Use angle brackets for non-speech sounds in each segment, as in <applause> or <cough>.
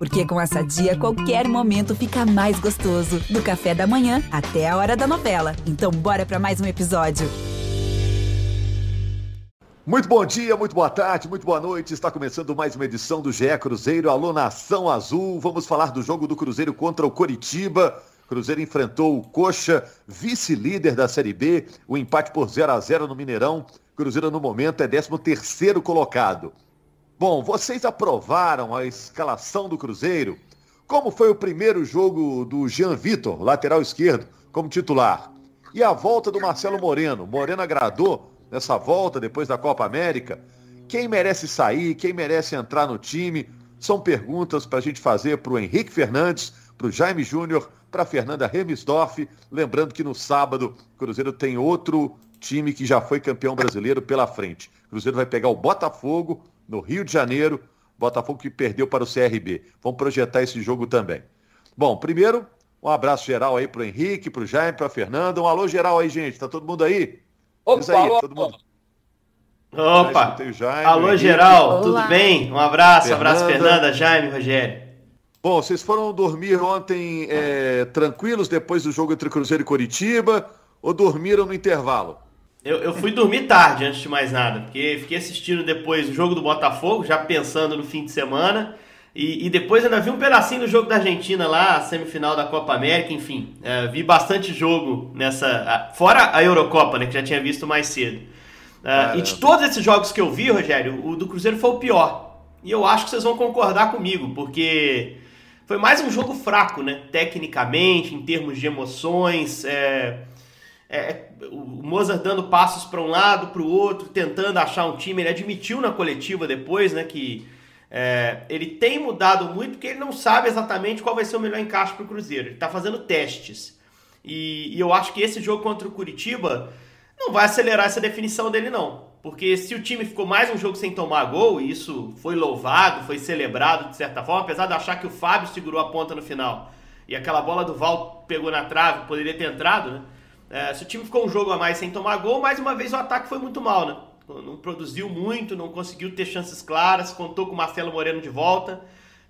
Porque com essa dia, qualquer momento fica mais gostoso. Do café da manhã até a hora da novela. Então, bora para mais um episódio. Muito bom dia, muito boa tarde, muito boa noite. Está começando mais uma edição do GE Cruzeiro, Alô Nação Azul. Vamos falar do jogo do Cruzeiro contra o Coritiba. Cruzeiro enfrentou o Coxa, vice-líder da Série B, o empate por 0 a 0 no Mineirão. Cruzeiro no momento é 13º colocado. Bom, vocês aprovaram a escalação do Cruzeiro? Como foi o primeiro jogo do Jean Vitor, lateral esquerdo, como titular? E a volta do Marcelo Moreno? Moreno agradou nessa volta depois da Copa América? Quem merece sair? Quem merece entrar no time? São perguntas para a gente fazer para o Henrique Fernandes, para o Jaime Júnior, para a Fernanda Remisdorf. Lembrando que no sábado o Cruzeiro tem outro time que já foi campeão brasileiro pela frente. O Cruzeiro vai pegar o Botafogo no Rio de Janeiro. Botafogo que perdeu para o CRB. Vamos projetar esse jogo também. Bom, primeiro, um abraço geral aí para o Henrique, para o Jaime, para a Fernanda. Um alô geral aí, gente. Tá todo mundo aí? Opa, Diz aí, alô, todo mundo. Opa! Jaime, Alô, Henrique. geral, Olá. tudo bem? Um abraço, Fernanda. abraço Fernanda, Jaime, Rogério. Bom, vocês foram dormir ontem é, tranquilos depois do jogo entre Cruzeiro e Coritiba ou dormiram no intervalo? Eu, eu fui dormir tarde, antes de mais nada, porque fiquei assistindo depois o jogo do Botafogo, já pensando no fim de semana, e, e depois ainda vi um pedacinho do jogo da Argentina lá, a semifinal da Copa América, enfim, é, vi bastante jogo nessa. Fora a Eurocopa, né, que já tinha visto mais cedo. É, e de todos esses jogos que eu vi, Rogério, o do Cruzeiro foi o pior. E eu acho que vocês vão concordar comigo, porque foi mais um jogo fraco, né? Tecnicamente, em termos de emoções. é, é, o Mozart dando passos para um lado, para o outro, tentando achar um time. Ele admitiu na coletiva depois, né, que é, ele tem mudado muito porque ele não sabe exatamente qual vai ser o melhor encaixe para o Cruzeiro. Ele está fazendo testes. E, e eu acho que esse jogo contra o Curitiba não vai acelerar essa definição dele, não. Porque se o time ficou mais um jogo sem tomar gol, e isso foi louvado, foi celebrado de certa forma, apesar de achar que o Fábio segurou a ponta no final e aquela bola do Val pegou na trave, poderia ter entrado, né? É, se o time ficou um jogo a mais sem tomar gol, mais uma vez o ataque foi muito mal, né? Não produziu muito, não conseguiu ter chances claras, contou com o Marcelo Moreno de volta.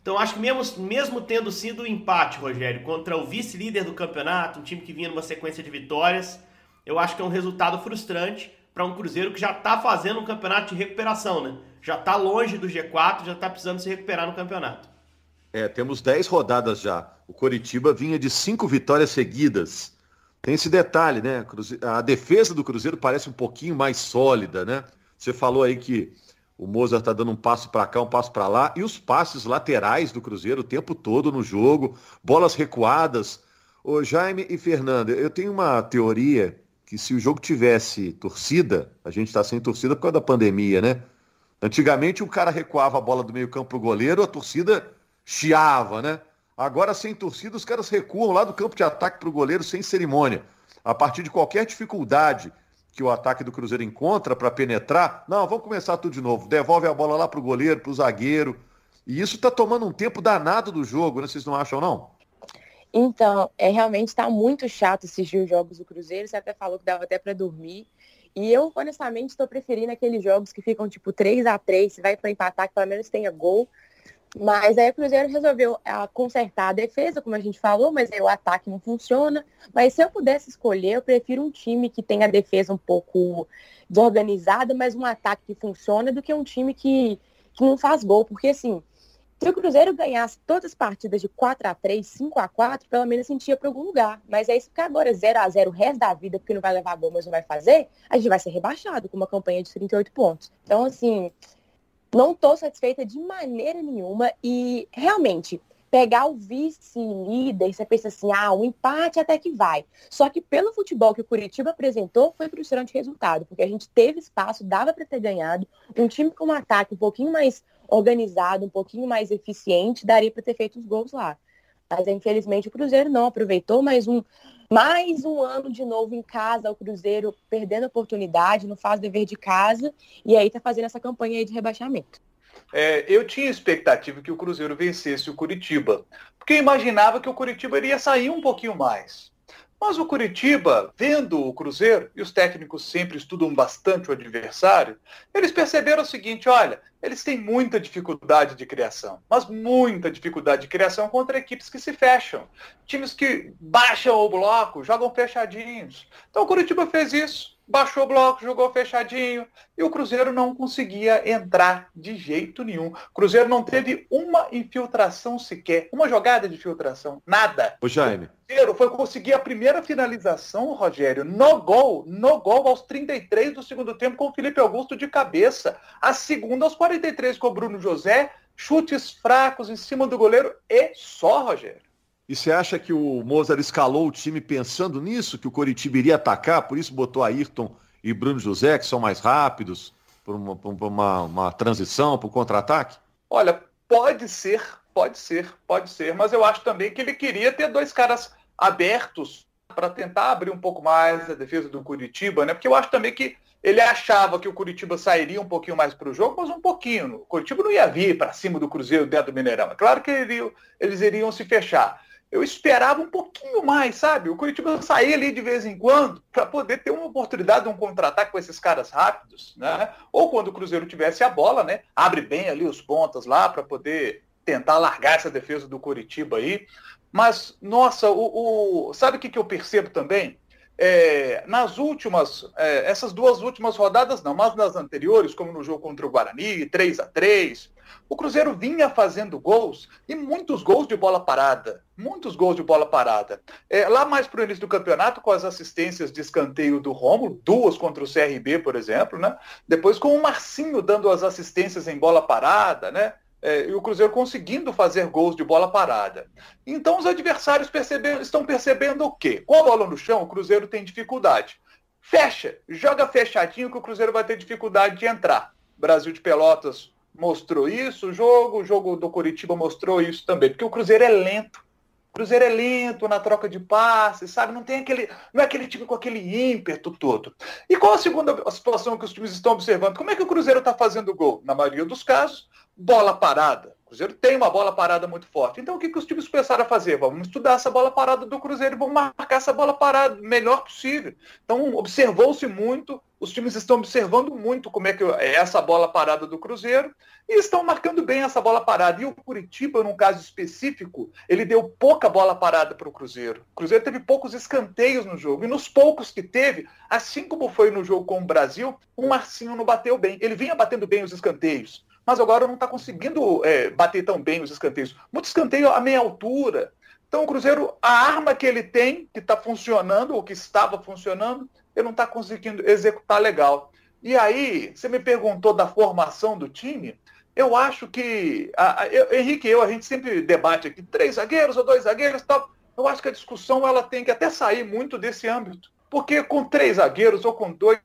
Então acho que mesmo, mesmo tendo sido o empate, Rogério, contra o vice-líder do campeonato, um time que vinha numa sequência de vitórias, eu acho que é um resultado frustrante para um Cruzeiro que já está fazendo um campeonato de recuperação, né? Já está longe do G4, já está precisando se recuperar no campeonato. É, temos 10 rodadas já. O Coritiba vinha de cinco vitórias seguidas. Tem esse detalhe, né? A defesa do Cruzeiro parece um pouquinho mais sólida, né? Você falou aí que o Mozart tá dando um passo para cá, um passo para lá, e os passes laterais do Cruzeiro o tempo todo no jogo, bolas recuadas. Ô Jaime e Fernanda, eu tenho uma teoria que se o jogo tivesse torcida, a gente está sem torcida por causa da pandemia, né? Antigamente o cara recuava a bola do meio-campo pro goleiro, a torcida chiava, né? Agora, sem torcida, os caras recuam lá do campo de ataque pro goleiro sem cerimônia. A partir de qualquer dificuldade que o ataque do Cruzeiro encontra para penetrar, não, vamos começar tudo de novo. Devolve a bola lá pro goleiro, pro zagueiro. E isso tá tomando um tempo danado do jogo, né? Vocês não acham, não? Então, é realmente está muito chato assistir os jogos do Cruzeiro. Você até falou que dava até para dormir. E eu, honestamente, estou preferindo aqueles jogos que ficam tipo 3 a 3 se vai para empatar, que pelo menos tenha gol. Mas aí o Cruzeiro resolveu ah, consertar a defesa, como a gente falou, mas aí o ataque não funciona. Mas se eu pudesse escolher, eu prefiro um time que tenha a defesa um pouco desorganizada, mas um ataque que funciona, do que um time que, que não faz gol. Porque assim, se o Cruzeiro ganhasse todas as partidas de 4 a 3 5 a 4 pelo menos sentia para algum lugar. Mas aí se ficar agora 0 a 0 o resto da vida, porque não vai levar gol, mas não vai fazer, a gente vai ser rebaixado com uma campanha de 38 pontos. Então, assim, não estou satisfeita de maneira nenhuma e realmente pegar o vice-líder, você pensa assim, ah, o empate até que vai. Só que pelo futebol que o Curitiba apresentou, foi frustrante resultado, porque a gente teve espaço, dava para ter ganhado, um time com um ataque um pouquinho mais organizado, um pouquinho mais eficiente, daria para ter feito os gols lá. Mas infelizmente o Cruzeiro não aproveitou mais um mais um ano de novo em casa, o Cruzeiro perdendo a oportunidade, não faz dever de casa e aí tá fazendo essa campanha aí de rebaixamento. É, eu tinha expectativa que o Cruzeiro vencesse o Curitiba, porque eu imaginava que o Curitiba iria sair um pouquinho mais. Mas o Curitiba, vendo o Cruzeiro, e os técnicos sempre estudam bastante o adversário, eles perceberam o seguinte: olha, eles têm muita dificuldade de criação, mas muita dificuldade de criação contra equipes que se fecham. Times que baixam o bloco, jogam fechadinhos. Então o Curitiba fez isso baixou o bloco, jogou fechadinho e o Cruzeiro não conseguia entrar de jeito nenhum. O Cruzeiro não teve uma infiltração sequer, uma jogada de infiltração, nada. O Jaime. O Cruzeiro foi conseguir a primeira finalização, Rogério, no gol, no gol aos 33 do segundo tempo com o Felipe Augusto de cabeça. A segunda aos 43 com o Bruno José, chutes fracos em cima do goleiro e só, Rogério. E você acha que o Mozart escalou o time pensando nisso, que o Coritiba iria atacar, por isso botou Ayrton e Bruno José, que são mais rápidos, por uma, por uma, uma transição, para o contra-ataque? Olha, pode ser, pode ser, pode ser, mas eu acho também que ele queria ter dois caras abertos para tentar abrir um pouco mais a defesa do Curitiba, né? Porque eu acho também que ele achava que o Curitiba sairia um pouquinho mais para o jogo, mas um pouquinho. O Curitiba não ia vir para cima do Cruzeiro dentro do Mineirão. É claro que eles iriam se fechar eu esperava um pouquinho mais, sabe? O Curitiba sair ali de vez em quando para poder ter uma oportunidade de um contra-ataque com esses caras rápidos, né? Ou quando o Cruzeiro tivesse a bola, né? Abre bem ali os pontas lá para poder tentar largar essa defesa do Curitiba aí. Mas, nossa, o, o... sabe o que, que eu percebo também? É, nas últimas, é, essas duas últimas rodadas não, mas nas anteriores, como no jogo contra o Guarani, 3 a 3 o Cruzeiro vinha fazendo gols e muitos gols de bola parada. Muitos gols de bola parada. É, lá mais para o início do campeonato, com as assistências de escanteio do Rômulo, duas contra o CRB, por exemplo, né? Depois com o Marcinho dando as assistências em bola parada, né? É, e o Cruzeiro conseguindo fazer gols de bola parada. Então os adversários estão percebendo o quê? Com a bola no chão, o Cruzeiro tem dificuldade. Fecha, joga fechadinho que o Cruzeiro vai ter dificuldade de entrar. Brasil de Pelotas mostrou isso, o jogo, o jogo do Curitiba mostrou isso também, porque o Cruzeiro é lento. Cruzeiro é lento na troca de passes, sabe? Não tem aquele, não é aquele time com aquele ímpeto todo. E qual a segunda situação que os times estão observando? Como é que o Cruzeiro está fazendo gol? Na maioria dos casos, bola parada. Cruzeiro tem uma bola parada muito forte. Então o que, que os times começaram a fazer? Vamos estudar essa bola parada do Cruzeiro e vamos marcar essa bola parada o melhor possível. Então observou-se muito, os times estão observando muito como é que é essa bola parada do Cruzeiro e estão marcando bem essa bola parada. E o Curitiba, num caso específico, ele deu pouca bola parada para o Cruzeiro. O Cruzeiro teve poucos escanteios no jogo. E nos poucos que teve, assim como foi no jogo com o Brasil, o Marcinho não bateu bem. Ele vinha batendo bem os escanteios mas agora não está conseguindo é, bater tão bem os escanteios. Muito escanteio a meia altura. Então o Cruzeiro, a arma que ele tem, que está funcionando, ou que estava funcionando, ele não está conseguindo executar legal. E aí, você me perguntou da formação do time. Eu acho que. A, a, eu, Henrique e eu, a gente sempre debate aqui, três zagueiros ou dois zagueiros tal. Eu acho que a discussão ela tem que até sair muito desse âmbito. Porque com três zagueiros ou com dois,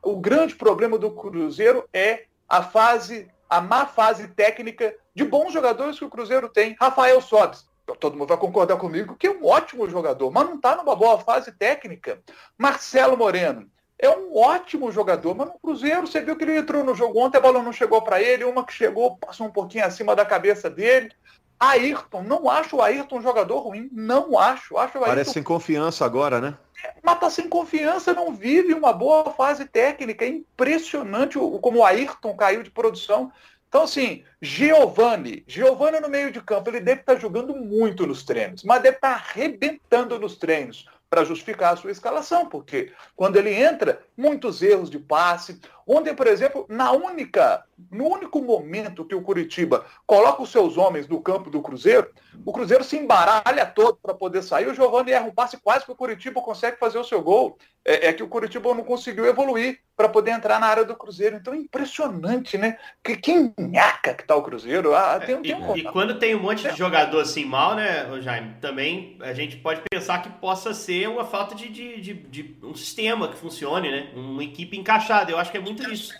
o grande problema do Cruzeiro é a fase a má fase técnica de bons jogadores que o Cruzeiro tem. Rafael Sobis, todo mundo vai concordar comigo, que é um ótimo jogador, mas não está numa boa fase técnica. Marcelo Moreno é um ótimo jogador, mas no Cruzeiro você viu que ele entrou no jogo ontem, a bola não chegou para ele, uma que chegou passou um pouquinho acima da cabeça dele. Ayrton, não acho o Ayrton um jogador ruim, não acho. acho o Ayrton... Parece sem confiança agora, né? mas tá sem confiança, não vive uma boa fase técnica. É impressionante o, como o Ayrton caiu de produção. Então, assim, Giovani, Giovani no meio de campo, ele deve estar tá jogando muito nos treinos, mas deve estar tá arrebentando nos treinos para justificar a sua escalação, porque quando ele entra, muitos erros de passe. Ontem, por exemplo, na única, no único momento que o Curitiba coloca os seus homens no campo do Cruzeiro, o Cruzeiro se embaralha todo para poder sair. O Giovanni erra um passe quase que o Curitiba consegue fazer o seu gol. É, é que o Curitiba não conseguiu evoluir para poder entrar na área do Cruzeiro. Então é impressionante, né? Que, que nhaca que tá o Cruzeiro. Ah, tem, é, tem um e, e, quando tem um monte de jogador assim mal, né, Jaime? Também a gente pode pensar que possa ser uma falta de, de, de, de um sistema que funcione, né? Uma equipe encaixada. Eu acho que é muito isso.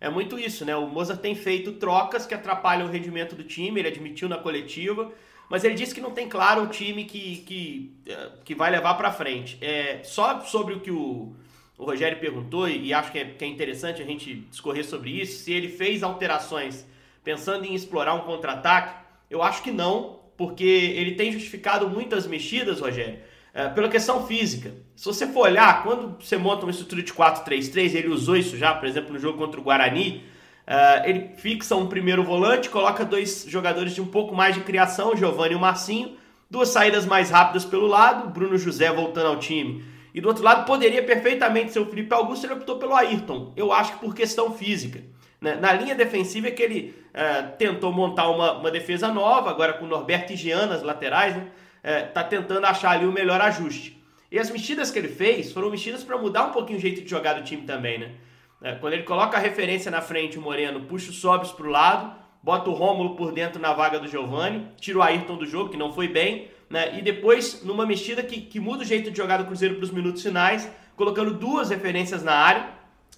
É muito isso, né? O Mozart tem feito trocas que atrapalham o rendimento do time, ele admitiu na coletiva mas ele disse que não tem claro o time que, que, eh, que vai levar para frente. É, só sobre o que o, o Rogério perguntou, e acho que é, que é interessante a gente discorrer sobre isso, se ele fez alterações pensando em explorar um contra-ataque, eu acho que não, porque ele tem justificado muitas mexidas, Rogério, é, pela questão física. Se você for olhar, quando você monta uma estrutura de 4-3-3, ele usou isso já, por exemplo, no jogo contra o Guarani, é, ele fixa um primeiro volante, coloca dois jogadores de um pouco mais de criação, Giovanni e o Marcinho, duas saídas mais rápidas pelo lado, Bruno José voltando ao time. E do outro lado, poderia perfeitamente ser o Felipe Augusto, ele optou pelo Ayrton. Eu acho que por questão física. Né? Na linha defensiva é que ele é, tentou montar uma, uma, defesa nova, agora com Norberto e Jean nas laterais, né? É, tá tentando achar ali o melhor ajuste. E as mexidas que ele fez foram mexidas para mudar um pouquinho o jeito de jogar do time também, né? É, quando ele coloca a referência na frente, o Moreno puxa o Sobis para o lado, bota o Rômulo por dentro na vaga do Giovani, tira o Ayrton do jogo, que não foi bem, né? E depois, numa mexida que, que muda o jeito de jogar do Cruzeiro para os minutos finais, colocando duas referências na área,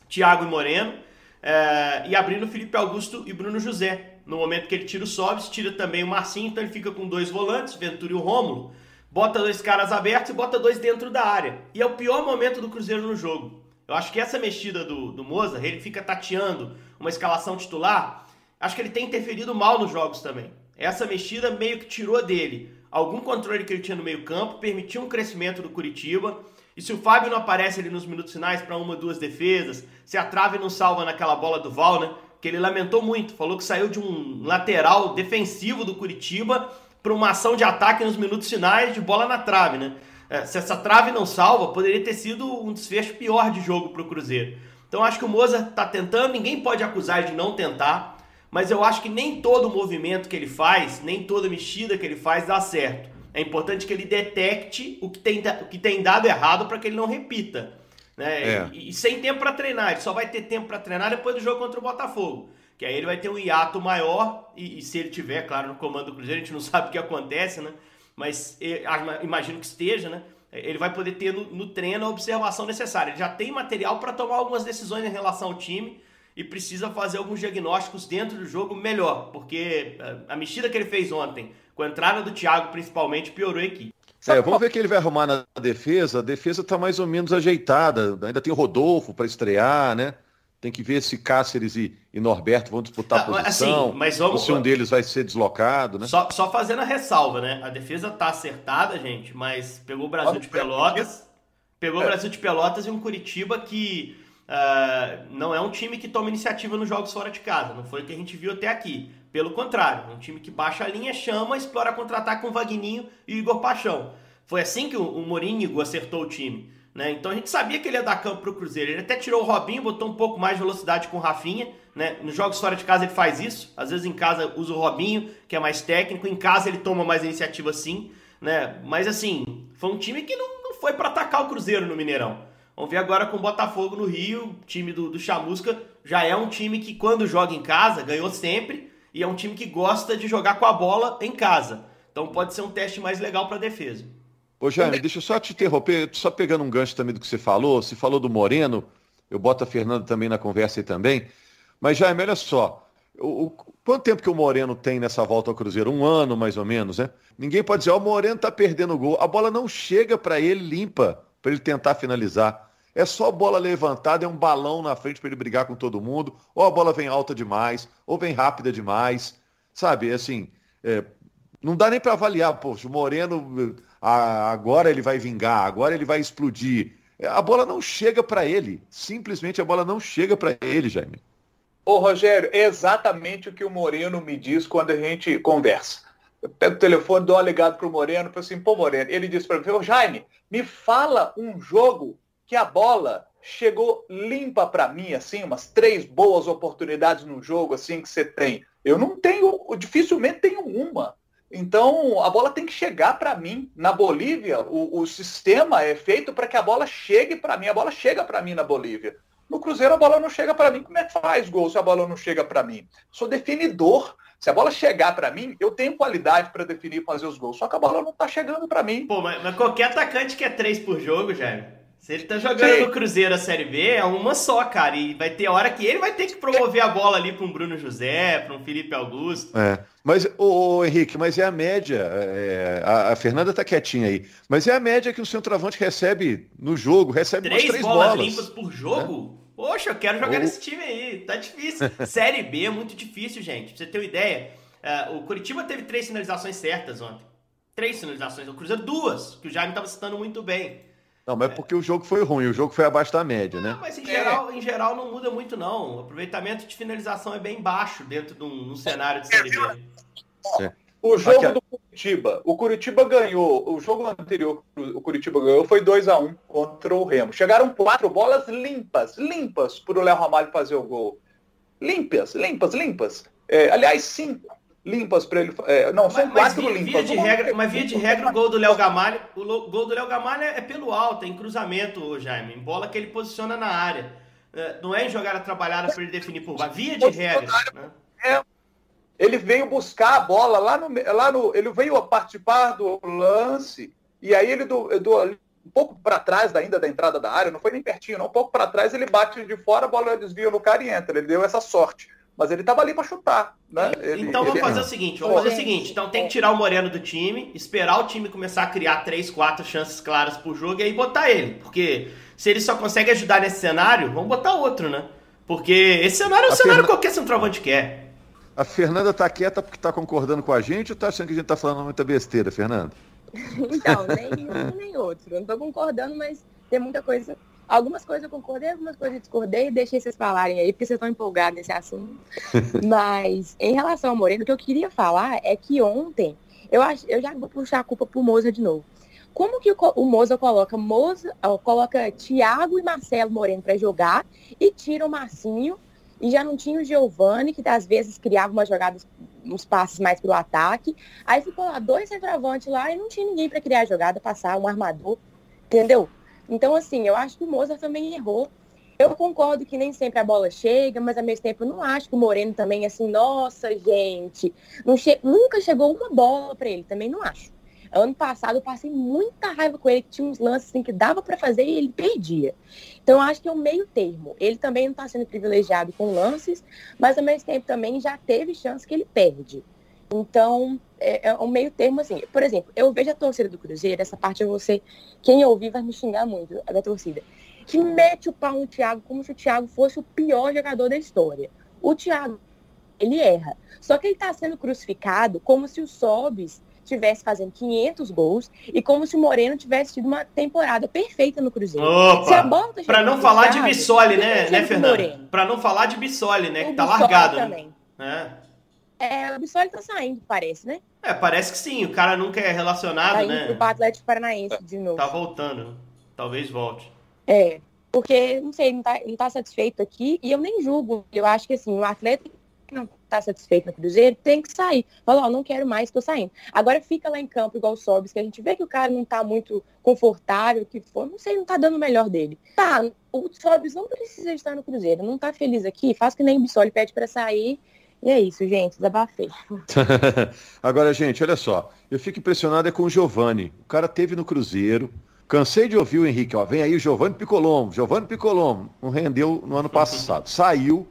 Thiago e Moreno, é, e abrindo Felipe Augusto e Bruno José. No momento que ele tira o Sobis, tira também o Marcinho, então ele fica com dois volantes, Ventura e o Rômulo. Bota dois caras abertos e bota dois dentro da área. E é o pior momento do Cruzeiro no jogo. Eu acho que essa mexida do, do Moza, ele fica tateando uma escalação titular, acho que ele tem interferido mal nos jogos também. Essa mexida meio que tirou dele algum controle que ele tinha no meio campo, permitiu um crescimento do Curitiba. E se o Fábio não aparece ali nos minutos finais para uma ou duas defesas, se a trave não salva naquela bola do Val, né? Que ele lamentou muito, falou que saiu de um lateral defensivo do Curitiba para uma ação de ataque nos minutos finais de bola na trave, né? É, se essa trave não salva, poderia ter sido um desfecho pior de jogo para o Cruzeiro. Então acho que o Moza está tentando, ninguém pode acusar de não tentar, mas eu acho que nem todo movimento que ele faz, nem toda mexida que ele faz dá certo. É importante que ele detecte o que tem, o que tem dado errado para que ele não repita. Né? É. E, e, sem tempo para treinar. Ele só vai ter tempo para treinar depois do jogo contra o Botafogo. Que aí ele vai ter um hiato maior. E, e, se ele tiver, claro, no comando do Cruzeiro, a gente não <laughs> sabe o que acontece, né? Mas imagino que esteja, né? Ele vai poder ter no, no treino a observação necessária. Ele já tem material para tomar algumas decisões em relação ao time e precisa fazer alguns diagnósticos dentro do jogo melhor, porque eh, a mexida que ele fez ontem com a entrada do Thiago, principalmente, piorou a equipe. É, vamos ver o que ele vai arrumar na defesa. A defesa está mais ou menos ajeitada. Ainda tem o Rodolfo para estrear, né? Tem que ver se Cáceres e, e Norberto vão disputar a posição. Assim, mas vamos, ou se um deles vai ser deslocado, né? Só, só fazendo a ressalva, né? A defesa tá acertada, gente, mas pegou o Brasil de Pelotas. Pegou o é. Brasil de Pelotas e um Curitiba que uh, não é um time que toma iniciativa nos jogos fora de casa. Não foi o que a gente viu até aqui. Pelo contrário, um time que baixa a linha, chama, explora contra-ataque com Vagninho e Igor Paixão. Foi assim que o, o acertou o time. Né? Então a gente sabia que ele ia dar campo para o Cruzeiro. Ele até tirou o Robinho, botou um pouco mais de velocidade com o Rafinha. Né? Nos jogos fora de casa ele faz isso. Às vezes em casa usa o Robinho, que é mais técnico. Em casa ele toma mais iniciativa sim. Né? Mas assim, foi um time que não, não foi para atacar o Cruzeiro no Mineirão. Vamos ver agora com o Botafogo no Rio. Time do, do Chamusca já é um time que quando joga em casa ganhou sempre e é um time que gosta de jogar com a bola em casa. Então pode ser um teste mais legal para a defesa. Ô Jaime, deixa eu só te interromper, só pegando um gancho também do que você falou, você falou do Moreno, eu boto a Fernanda também na conversa aí também, mas Jaime, olha só, o, o, quanto tempo que o Moreno tem nessa volta ao Cruzeiro? Um ano mais ou menos, né? Ninguém pode dizer, ó, oh, o Moreno tá perdendo o gol, a bola não chega para ele limpa, para ele tentar finalizar. É só bola levantada, é um balão na frente para ele brigar com todo mundo. Ou a bola vem alta demais, ou vem rápida demais. Sabe, assim, é, não dá nem para avaliar. Poxa, o Moreno a, agora ele vai vingar, agora ele vai explodir. É, a bola não chega para ele. Simplesmente a bola não chega para ele, Jaime. Ô, Rogério, é exatamente o que o Moreno me diz quando a gente conversa. Eu pego o telefone, dou uma ligada pro Moreno, falo assim, pô, Moreno, ele disse para mim, ô, Jaime, me fala um jogo que a bola chegou limpa para mim, assim, umas três boas oportunidades no jogo, assim, que você tem. Eu não tenho, dificilmente tenho uma. Então, a bola tem que chegar para mim. Na Bolívia, o, o sistema é feito para que a bola chegue para mim. A bola chega para mim na Bolívia. No Cruzeiro, a bola não chega para mim. Como é que faz gol se a bola não chega para mim? Sou definidor. Se a bola chegar para mim, eu tenho qualidade para definir e fazer os gols. Só que a bola não está chegando para mim. Pô, mas, mas, qualquer atacante que é três por jogo, Jair, se ele tá jogando Sim. no Cruzeiro a Série B, é uma só, cara. E vai ter hora que ele vai ter que promover a bola ali para um Bruno José, para um Felipe Augusto. É. Mas, ô, ô, Henrique, mas é a média. É, a, a, Fernanda tá quietinha aí. Mas é a média que o centroavante recebe no jogo, recebe três, três bolas, bolas limpas por jogo? É. Poxa, eu quero jogar nesse time aí. Tá difícil. <laughs> Série B é muito difícil, gente. Pra você ter uma ideia, uh, o Curitiba teve três finalizações certas ontem. Três finalizações. O Cruzeiro, duas, que o Jaime estava citando muito bem. Não, mas é porque o jogo foi ruim, o jogo foi abaixo da média, né? Não, mas em geral, em geral não muda muito, não. O aproveitamento de finalização é bem baixo dentro de um, um cenário de Série B. É. O jogo do Curitiba, o Curitiba ganhou, o jogo anterior o Curitiba ganhou foi 2 a 1 um contra o Remo. Chegaram quatro bolas limpas, limpas para o Léo Ramalho fazer o gol. Limpas, limpas, limpas. É, aliás, cinco limpas para ele. É, não, são mas, quatro mas via, limpas. Via de regra, mas via de regra, o gol do Léo Gamalho, o gol do Léo Gamalho é pelo alto, é em cruzamento, Jaime, em bola que ele posiciona na área. É, não é em jogada trabalhada para ele definir por baixo. Via de regra. Né? É, ele veio buscar a bola lá no, lá no. Ele veio participar do lance, e aí ele do, do um pouco para trás ainda da entrada da área, não foi nem pertinho, não, um pouco para trás, ele bate de fora, a bola desvia no cara e entra. Ele deu essa sorte. Mas ele estava ali para chutar. Né? Ele, então vamos ele... fazer o seguinte, vamos fazer o seguinte. Então tem que tirar o Moreno do time, esperar o time começar a criar três, quatro chances claras por jogo e aí botar ele. Porque se ele só consegue ajudar nesse cenário, vamos botar outro, né? Porque esse cenário é o a cenário Fern... qualquer centroavante quer. A Fernanda tá quieta porque tá concordando com a gente ou tá achando que a gente tá falando muita besteira, Fernanda? <laughs> então, nem um nem outro. Eu não tô concordando, mas tem muita coisa. Algumas coisas eu concordei, algumas coisas eu discordei, deixei vocês falarem aí, porque vocês estão empolgados nesse assunto. <laughs> mas, em relação ao Moreno, o que eu queria falar é que ontem, eu, acho, eu já vou puxar a culpa pro Moza de novo. Como que o, o Moza coloca Moza, coloca Thiago e Marcelo Moreno para jogar e tira o Marcinho e já não tinha o Giovani, que às vezes criava umas jogadas, uns passes mais pelo ataque. Aí ficou lá dois centroavantes lá e não tinha ninguém para criar a jogada, passar um armador, entendeu? Então, assim, eu acho que o Mozart também errou. Eu concordo que nem sempre a bola chega, mas ao mesmo tempo não acho que o Moreno também, assim, nossa, gente, che nunca chegou uma bola para ele, também não acho. Ano passado eu passei muita raiva com ele, que tinha uns lances assim, que dava para fazer e ele perdia. Então eu acho que é um meio termo. Ele também não está sendo privilegiado com lances, mas ao mesmo tempo também já teve chance que ele perde. Então, é, é um meio termo assim. Por exemplo, eu vejo a torcida do Cruzeiro, essa parte eu vou ser. Quem ouvir vai me xingar muito, a da torcida. Que mete o pau no Thiago como se o Thiago fosse o pior jogador da história. O Thiago, ele erra. Só que ele está sendo crucificado como se o Sobis tivesse fazendo 500 gols e como se o Moreno tivesse tido uma temporada perfeita no Cruzeiro. Opa! Tá para não falar de Bissoli, né, né Fernando? Para não falar de Bissoli, né, o que tá Bissoli largado. Né? Também. Né? É, o Bissoli tá saindo, parece, né? É, parece que sim. O cara nunca é relacionado, tá né? pro Atlético Paranaense de novo. Tá voltando. Talvez volte. É, porque, não sei, não tá, não tá satisfeito aqui e eu nem julgo. Eu acho que, assim, o atleta não está satisfeito no Cruzeiro, tem que sair. Fala, ó, não quero mais, estou saindo. Agora fica lá em campo igual o Sobis, que a gente vê que o cara não está muito confortável, que for, não sei, não está dando o melhor dele. Tá, o Sobis não precisa estar no Cruzeiro, não está feliz aqui, faz que nem o Bissoli pede para sair. E é isso, gente, desabafei. <laughs> Agora, gente, olha só, eu fico impressionado é com o Giovani. O cara teve no Cruzeiro, Cansei de ouvir o Henrique, ó, vem aí o Giovanni Picolombo, Giovanni Picolombo, não rendeu no ano passado. Saiu,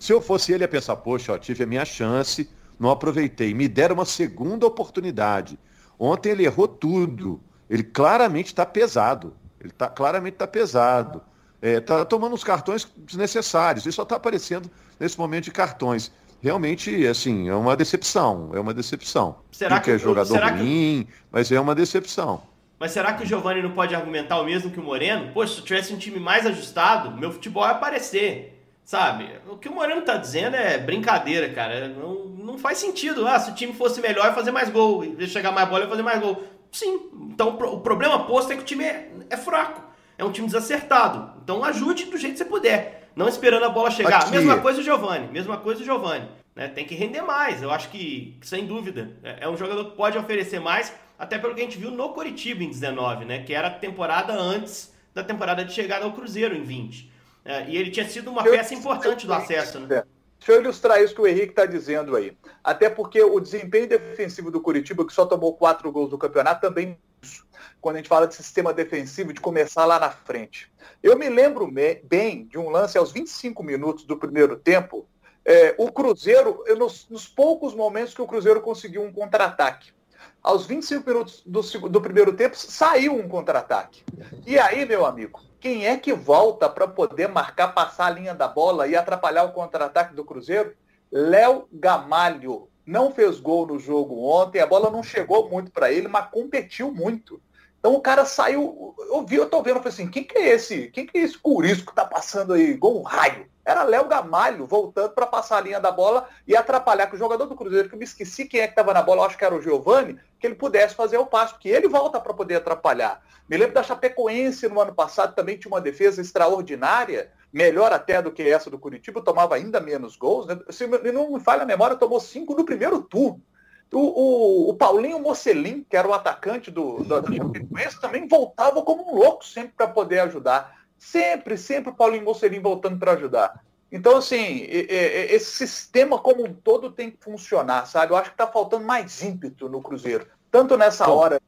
se eu fosse ele, ia pensar, poxa, ó, tive a minha chance, não aproveitei. Me deram uma segunda oportunidade. Ontem ele errou tudo. Ele claramente está pesado. Ele tá, claramente está pesado. Está é, tomando uns cartões desnecessários. Ele só está aparecendo nesse momento de cartões. Realmente, assim, é uma decepção. É uma decepção. Será que é jogador ruim, que... mas é uma decepção. Mas será que o Giovanni não pode argumentar o mesmo que o Moreno? Poxa, se eu tivesse um time mais ajustado, meu futebol ia aparecer. Sabe? O que o Moreno tá dizendo é brincadeira, cara. Não, não faz sentido. Ah, se o time fosse melhor, ia fazer mais gol. Ia chegar mais bola, ia fazer mais gol. Sim. Então o problema posto é que o time é, é fraco. É um time desacertado. Então ajude do jeito que você puder. Não esperando a bola chegar. Aqui. Mesma coisa o Giovani. Mesma coisa o Giovani. Né? Tem que render mais. Eu acho que, sem dúvida, é, é um jogador que pode oferecer mais, até pelo que a gente viu no Coritiba em 19, né? Que era a temporada antes da temporada de chegada ao Cruzeiro em 20. É, e ele tinha sido uma peça importante do acesso, né? Deixa eu ilustrar isso que o Henrique está dizendo aí. Até porque o desempenho defensivo do Curitiba, que só tomou quatro gols no campeonato, também. Quando a gente fala de sistema defensivo, de começar lá na frente. Eu me lembro bem de um lance aos 25 minutos do primeiro tempo. É, o Cruzeiro, nos, nos, poucos momentos que o Cruzeiro conseguiu um contra-ataque. Aos 25 minutos do, do primeiro tempo, saiu um contra-ataque. E aí, meu amigo, quem é que volta para poder marcar, passar a linha da bola e atrapalhar o contra-ataque do Cruzeiro? Léo Gamalho. não fez gol no jogo ontem, a bola não chegou muito para ele, mas competiu muito. Então o cara saiu, eu vi, eu tô vendo, eu falei assim, quem que é esse? Quem que é esse curisco que tá passando aí igual um raio? Era Léo Gamalho voltando para passar a linha da bola e atrapalhar que o jogador do Cruzeiro, que eu me esqueci quem é que estava na bola, acho que era o Giovani, que ele pudesse fazer o passe, porque ele volta para poder atrapalhar. Me lembro da Chapecoense no ano passado, também tinha uma defesa extraordinária, melhor até do que essa do Curitiba, tomava ainda menos gols. Né? Se não me falha a memória, tomou cinco no primeiro turno. O, o, o, Paulinho Mocelin, que era o atacante do, do, do Chapecoense, também voltava como um louco sempre para poder ajudar. Sempre, sempre o Paulinho Mocelin voltando para ajudar. Então, assim, esse sistema como um todo tem que funcionar, sabe? Eu acho que está faltando mais ímpeto no Cruzeiro. Tanto nessa hora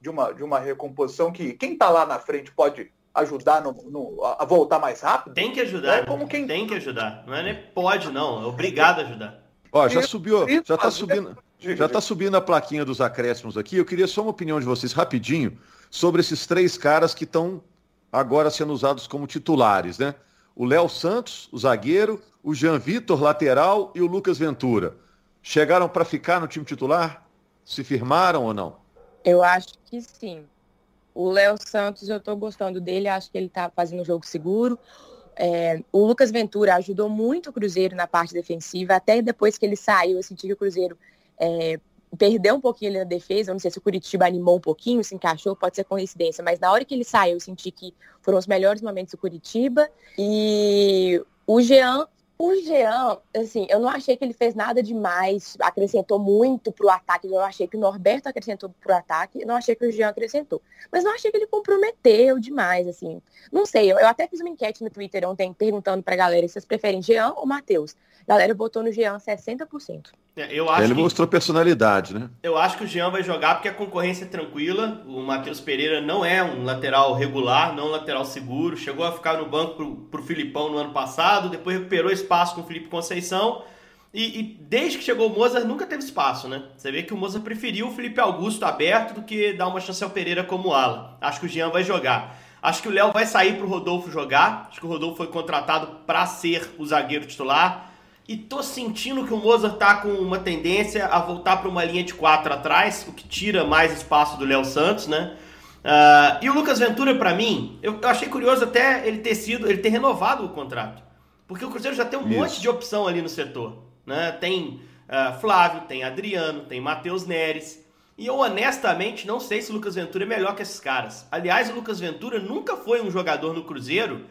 de, uma, de uma recomposição que quem está lá na frente pode ajudar no, no, a voltar mais rápido. Tem que ajudar. É como quem... Tem que ajudar. Não é nem pode, não. É obrigado a ajudar. Ó, já subiu, já está subindo. Já está subindo a plaquinha dos acréscimos aqui. Eu queria só uma opinião de vocês rapidinho sobre esses três caras que estão agora sendo usados como titulares, né? O Léo Santos, o zagueiro, o Jean Vitor, lateral, e o Lucas Ventura. Chegaram para ficar no time titular? Se firmaram ou não? Eu acho que sim. O Léo Santos, eu estou gostando dele, acho que ele está fazendo um jogo seguro. É, o Lucas Ventura ajudou muito o Cruzeiro na parte defensiva, até depois que ele saiu, eu senti que o Cruzeiro é, perdeu um pouquinho ali na defesa, não sei se o Curitiba animou um pouquinho, se encaixou, pode ser coincidência, mas na hora que ele saiu, eu senti que foram os melhores momentos do Curitiba. E o Jean o Jean, assim, eu não achei que ele fez nada demais, acrescentou muito pro ataque. Eu achei que o Norberto acrescentou pro ataque, não achei que o Jean acrescentou. Mas não achei que ele comprometeu demais, assim. Não sei, eu, eu até fiz uma enquete no Twitter ontem perguntando pra galera se vocês preferem Jean ou Matheus. A galera botou no Jean 60%. É, eu acho ele que, mostrou personalidade, né? Eu acho que o Jean vai jogar porque a concorrência é tranquila. O Matheus Pereira não é um lateral regular, não um lateral seguro. Chegou a ficar no banco pro, pro Filipão no ano passado, depois recuperou espaço com o Felipe Conceição. E, e, desde que chegou o Mozart nunca teve espaço, né? Você vê que o Mozart preferiu o Felipe Augusto aberto do que dar uma chance ao Pereira como ala. Acho que o Jean vai jogar. Acho que o Léo vai sair pro Rodolfo jogar. Acho que o Rodolfo foi contratado para ser o zagueiro titular. E tô sentindo que o Mozart tá com uma tendência a voltar para uma linha de quatro atrás, o que tira mais espaço do Léo Santos, né? Uh, e o Lucas Ventura, para mim, eu, eu, achei curioso até ele ter sido, ele ter renovado o contrato. Porque o Cruzeiro já tem um Isso. monte de opção ali no setor. Né? Tem uh, Flávio, tem Adriano, tem Matheus Neres. E eu honestamente não sei se o Lucas Ventura é melhor que esses caras. Aliás, o Lucas Ventura nunca foi um jogador no Cruzeiro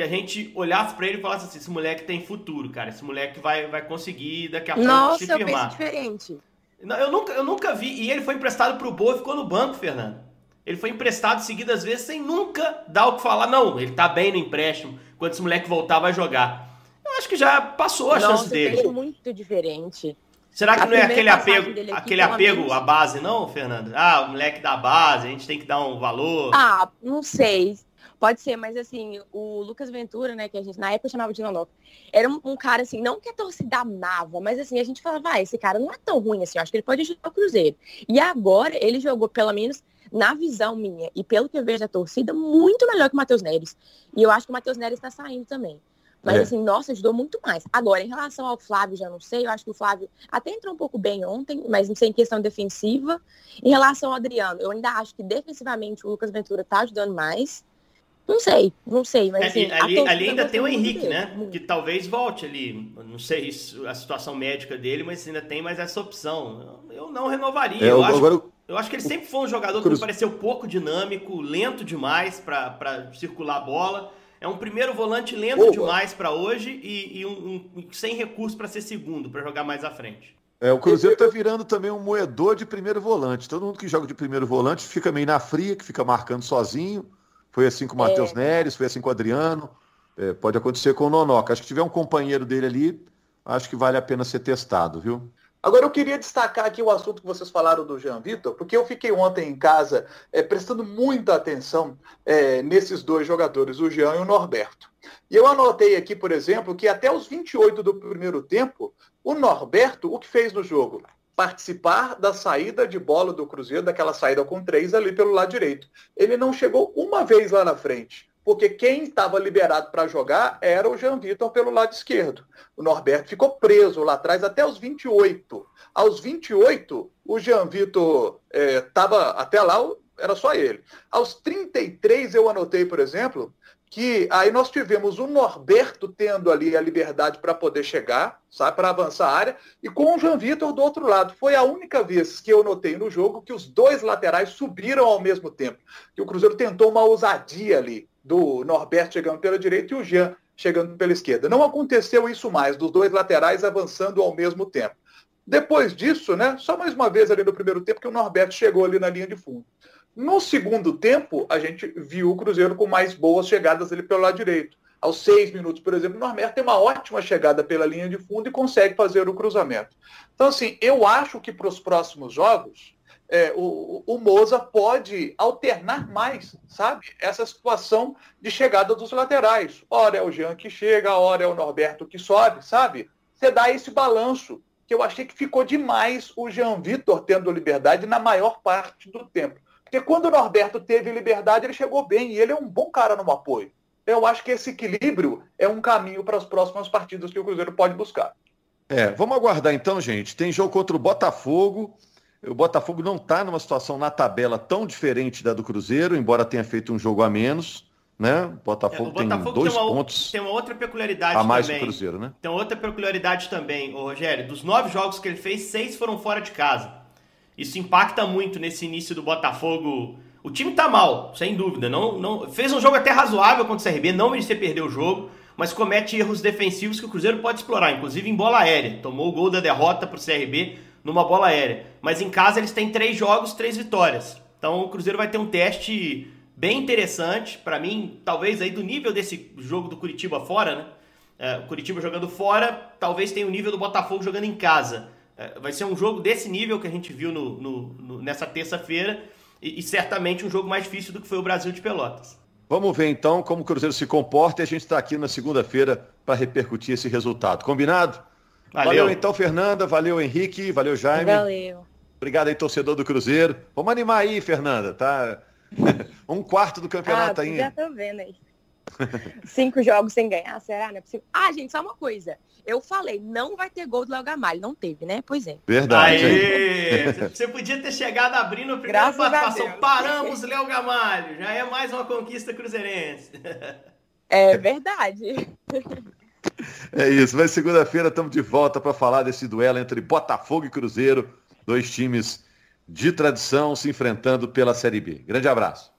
que a gente olhasse para ele e falasse assim, esse moleque tem futuro, cara, esse moleque vai, vai conseguir daqui a pouco Nossa, se firmar. Nossa, eu diferente. Não, eu nunca, eu nunca vi, e ele foi emprestado pro Boa e ficou no banco, Fernando. Ele foi emprestado seguidas vezes sem nunca dar o que falar. Não, ele tá bem no empréstimo, quando esse moleque voltar vai jogar. Eu acho que já passou a Nossa, chance dele. Muito diferente. Será que a não é aquele apego, aquele apego à base, não, Fernando? Ah, o moleque da base, a gente tem que dar um valor. Ah, não sei. Pode ser, mas assim, o Lucas Ventura, né, que a gente na época chamava de Nonó, era um, um, cara assim, não que a torcida amava, mas assim, a gente falava, vai, esse cara não é tão ruim assim, eu acho que ele pode ajudar o Cruzeiro. E agora ele jogou, pelo menos na visão minha e pelo que eu vejo da torcida, muito melhor que o Matheus Neres. E eu acho que o Matheus Neres está saindo também. Mas é. assim, nossa, ajudou muito mais. Agora, em relação ao Flávio, já não sei, eu acho que o Flávio até entrou um pouco bem ontem, mas não sei em questão defensiva. Em relação ao Adriano, eu ainda acho que defensivamente o Lucas Ventura tá ajudando mais. Não sei, não sei, mas assim, ali, ali ainda tem o Henrique, né? Que talvez volte ali. Não sei a situação médica dele, mas ainda tem mais essa opção. Eu não renovaria. É, eu, acho, agora, eu acho que ele sempre foi um jogador que me pareceu pouco dinâmico, lento demais para circular a bola. É um primeiro volante lento Opa. demais para hoje e, e um, um, sem recurso para ser segundo, para jogar mais à frente. É, o Cruzeiro está virando também um moedor de primeiro volante. Todo mundo que joga de primeiro volante fica meio na fria, que fica marcando sozinho. Foi assim com o Matheus é. Neres, foi assim com o Adriano. É, pode acontecer com o Nonoca. Acho que tiver um companheiro dele ali, acho que vale a pena ser testado, viu? Agora eu queria destacar aqui o assunto que vocês falaram do Jean Vitor, porque eu fiquei ontem em casa é, prestando muita atenção é, nesses dois jogadores, o Jean e o Norberto. E eu anotei aqui, por exemplo, que até os 28 do primeiro tempo, o Norberto, o que fez no jogo? Participar da saída de bola do Cruzeiro, daquela saída com três ali pelo lado direito. Ele não chegou uma vez lá na frente. porque quem estava liberado para jogar era o Jean Vitor pelo lado esquerdo. O Norberto ficou preso lá atrás até os 28. Aos 28, o Jean Vitor estava, é, até lá, era só ele. Aos 33, eu anotei, por exemplo, que aí nós tivemos o Norberto tendo ali a liberdade para poder chegar, sabe, para avançar a área, e com o Jean Vitor do outro lado. Foi a única vez que eu notei no jogo que os dois laterais subiram ao mesmo tempo. Que o Cruzeiro tentou uma ousadia ali, do Norberto chegando pela direita e o Jean chegando pela esquerda. Não aconteceu isso mais, dos dois laterais avançando ao mesmo tempo. Depois disso, né, só mais uma vez ali no primeiro tempo que o Norberto chegou ali na linha de fundo. No segundo tempo, a gente viu o Cruzeiro com mais boas chegadas ali pelo lado direito. Aos seis minutos, por exemplo, o Norberto tem uma ótima chegada pela linha de fundo e consegue fazer o cruzamento. Então, assim, eu acho que para os próximos jogos, é, o, o Moza pode alternar mais, sabe? Essa situação de chegada dos laterais. Ora é o Jean que chega, ora é o Norberto que sobe, sabe? Você dá esse balanço, que eu achei que ficou demais o Jean Vitor tendo liberdade na maior parte do tempo. Porque quando o Norberto teve liberdade, ele chegou bem e ele é um bom cara no apoio. Eu acho que esse equilíbrio é um caminho para as próximas partidas que o Cruzeiro pode buscar. É, vamos aguardar então, gente. Tem jogo contra o Botafogo. O Botafogo não está numa situação na tabela tão diferente da do Cruzeiro, embora tenha feito um jogo a menos. Né? O Botafogo, é, o Botafogo tem dois tem uma, pontos. Tem uma outra peculiaridade a mais também. Que o Cruzeiro, né? Tem outra peculiaridade também, Rogério. Dos nove jogos que ele fez, seis foram fora de casa. Isso impacta muito nesse início do Botafogo. O time tá mal, sem dúvida. Não, não Fez um jogo até razoável contra o CRB, não merecia perder o jogo, mas comete erros defensivos que o Cruzeiro pode explorar, inclusive em bola aérea. Tomou o gol da derrota pro CRB numa bola aérea. Mas em casa eles têm três jogos, três vitórias. Então o Cruzeiro vai ter um teste bem interessante, para mim, talvez aí do nível desse jogo do Curitiba fora, né? É, Curitiba jogando fora, talvez tenha o nível do Botafogo jogando em casa. É, vai ser um jogo desse nível que a gente viu no, no, no, nessa terça-feira e, e, certamente um jogo mais difícil do que foi o Brasil de Pelotas. Vamos ver então como o Cruzeiro se comporta e a gente está aqui na segunda-feira para repercutir esse resultado. Combinado? Valeu. valeu então, Fernanda. Valeu, Henrique. Valeu, Jaime. Valeu. Obrigado aí, torcedor do Cruzeiro. Vamos animar aí, Fernanda. Tá <laughs> um quarto do campeonato ah, ainda. Já tô vendo aí. <laughs> Cinco jogos sem ganhar, será? Não é possível. Ah, gente, só uma coisa. Eu falei, não vai ter gol do Léo Gamalho. Não teve, né? Pois é. Verdade. Aê! Você podia ter chegado abrindo a primeira Graças participação. Paramos, Léo Gamalho. Já é mais uma conquista cruzeirense. É verdade. É isso. Mas segunda-feira estamos de volta para falar desse duelo entre Botafogo e Cruzeiro. Dois times de tradição se enfrentando pela Série B. Grande abraço.